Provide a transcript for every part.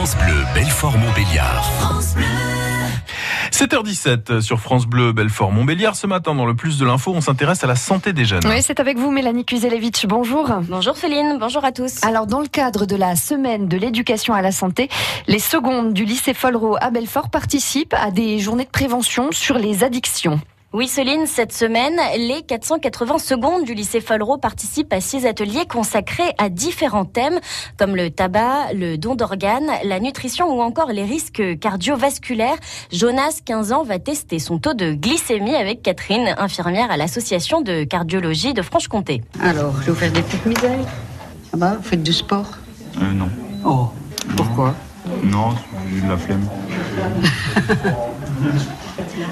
France Bleu, Belfort-Montbéliard. 7h17 sur France Bleu, Belfort-Montbéliard. Ce matin, dans le Plus de l'info, on s'intéresse à la santé des jeunes. Oui, c'est avec vous, Mélanie Kuzelevich. Bonjour. Bonjour Céline, bonjour à tous. Alors, dans le cadre de la semaine de l'éducation à la santé, les secondes du lycée Follereau à Belfort participent à des journées de prévention sur les addictions. Oui, Céline, cette semaine, les 480 secondes du lycée Follereau participent à six ateliers consacrés à différents thèmes, comme le tabac, le don d'organes, la nutrition ou encore les risques cardiovasculaires. Jonas, 15 ans, va tester son taux de glycémie avec Catherine, infirmière à l'association de cardiologie de Franche-Comté. Alors, je vais vous faire des petites misères. Ça va Vous faites du sport? Euh, non. Oh, pourquoi? Non, j'ai de la flemme.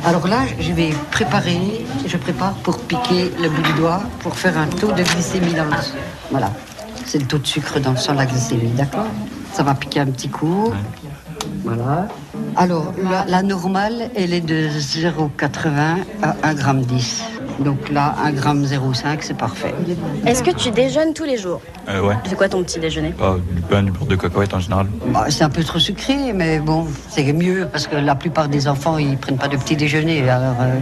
Alors là, je vais préparer, je prépare pour piquer le bout du doigt pour faire un taux de glycémie dans le sang. Voilà, c'est le taux de sucre dans le sang, la glycémie, d'accord Ça va piquer un petit coup. Voilà. Alors, la, la normale, elle est de 0,80 à 1,10 g. Donc là, 1,05 g, c'est parfait. Est-ce que tu déjeunes tous les jours Euh, ouais. C'est quoi ton petit déjeuner Ah, du pain, du beurre de cacahuète en général. Bah, c'est un peu trop sucré, mais bon, c'est mieux parce que la plupart des enfants, ils prennent pas de petit déjeuner. Alors, euh,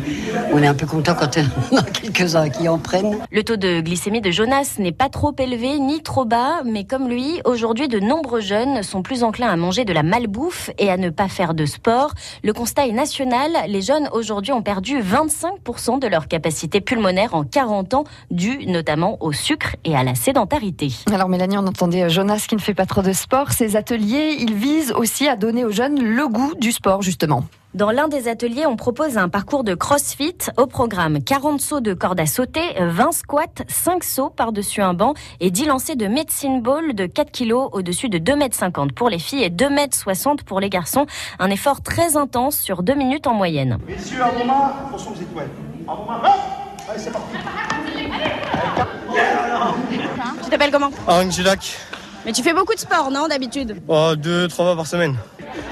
on est un peu content quand on a quelques-uns qui en prennent. Le taux de glycémie de Jonas n'est pas trop élevé ni trop bas, mais comme lui, aujourd'hui de nombreux jeunes sont plus enclins à manger de la malbouffe et à ne pas faire de sport. Le constat est national, les jeunes aujourd'hui ont perdu 25% de leur capacité pulmonaire en 40 ans, dû notamment au sucre et à la sédentarité. Alors, Mélanie, on entendait Jonas qui ne fait pas trop de sport. Ces ateliers, ils visent aussi à donner aux jeunes le goût du sport, justement. Dans l'un des ateliers, on propose un parcours de crossfit au programme 40 sauts de corde à sauter, 20 squats, 5 sauts par-dessus un banc et 10 lancers de medicine ball de 4 kg au-dessus de 2,50 m pour les filles et 2,60 m pour les garçons. Un effort très intense sur 2 minutes en moyenne. Messieurs, à vos mains, attention aux étoiles. Allez, c'est parti. Tu t'appelles comment Angelac, Mais tu fais beaucoup de sport, non, d'habitude oh, deux, trois fois par semaine.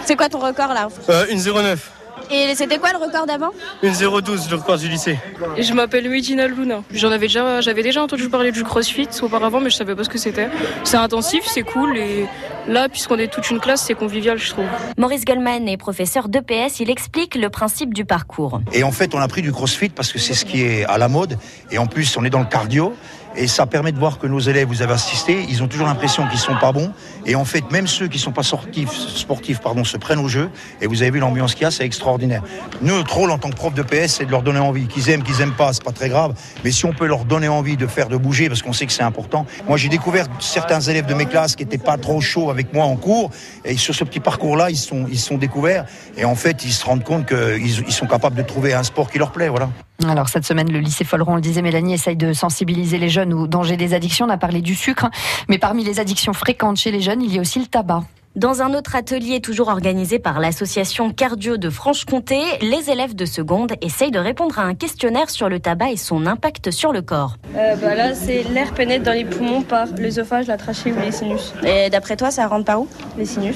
C'est quoi ton record là Euh, une 09, Et c'était quoi le record d'avant une 012, le record du lycée. Je m'appelle Medina Luna. J'en avais déjà, j'avais déjà entendu parler du CrossFit auparavant, mais je savais pas ce que c'était. C'est intensif, c'est cool, et là, puisqu'on est toute une classe, c'est convivial, je trouve. Maurice Goldman est professeur d'EPS. Il explique le principe du parcours. Et en fait, on a pris du crossfit parce que c'est ce qui est à la mode. Et en plus, on est dans le cardio. Et ça permet de voir que nos élèves, vous avez assisté, ils ont toujours l'impression qu'ils sont pas bons. Et en fait, même ceux qui sont pas sportifs, sportifs pardon, se prennent au jeu. Et vous avez vu l'ambiance qu'il y a, c'est extraordinaire. Notre rôle en tant que prof de PS, c'est de leur donner envie. Qu'ils aiment, qu'ils aiment pas, c'est pas très grave. Mais si on peut leur donner envie de faire, de bouger, parce qu'on sait que c'est important. Moi, j'ai découvert certains élèves de mes classes qui étaient pas trop chauds avec moi en cours. Et sur ce petit parcours-là, ils sont, ils sont découverts. Et en fait, ils se rendent compte qu'ils ils sont capables de trouver un sport qui leur plaît, voilà. Alors, cette semaine, le lycée Folleron, on le disait, Mélanie, essaye de sensibiliser les jeunes au danger des addictions. On a parlé du sucre, mais parmi les addictions fréquentes chez les jeunes, il y a aussi le tabac. Dans un autre atelier toujours organisé par l'association Cardio de Franche-Comté, les élèves de seconde essayent de répondre à un questionnaire sur le tabac et son impact sur le corps. Euh, bah là, c'est l'air pénètre dans les poumons par l'œsophage, la trachée ou les sinus. Et d'après toi, ça rentre par où? Les sinus,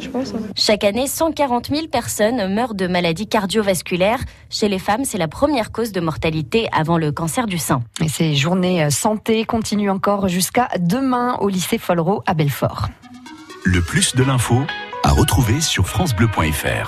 je pense. hein. Chaque année, 140 000 personnes meurent de maladies cardiovasculaires. Chez les femmes, c'est la première cause de mortalité avant le cancer du sein. Et ces journées euh, santé continuent encore jusqu'à demain au lycée Follereau à Belfort. Le plus de l'info à retrouver sur FranceBleu.fr.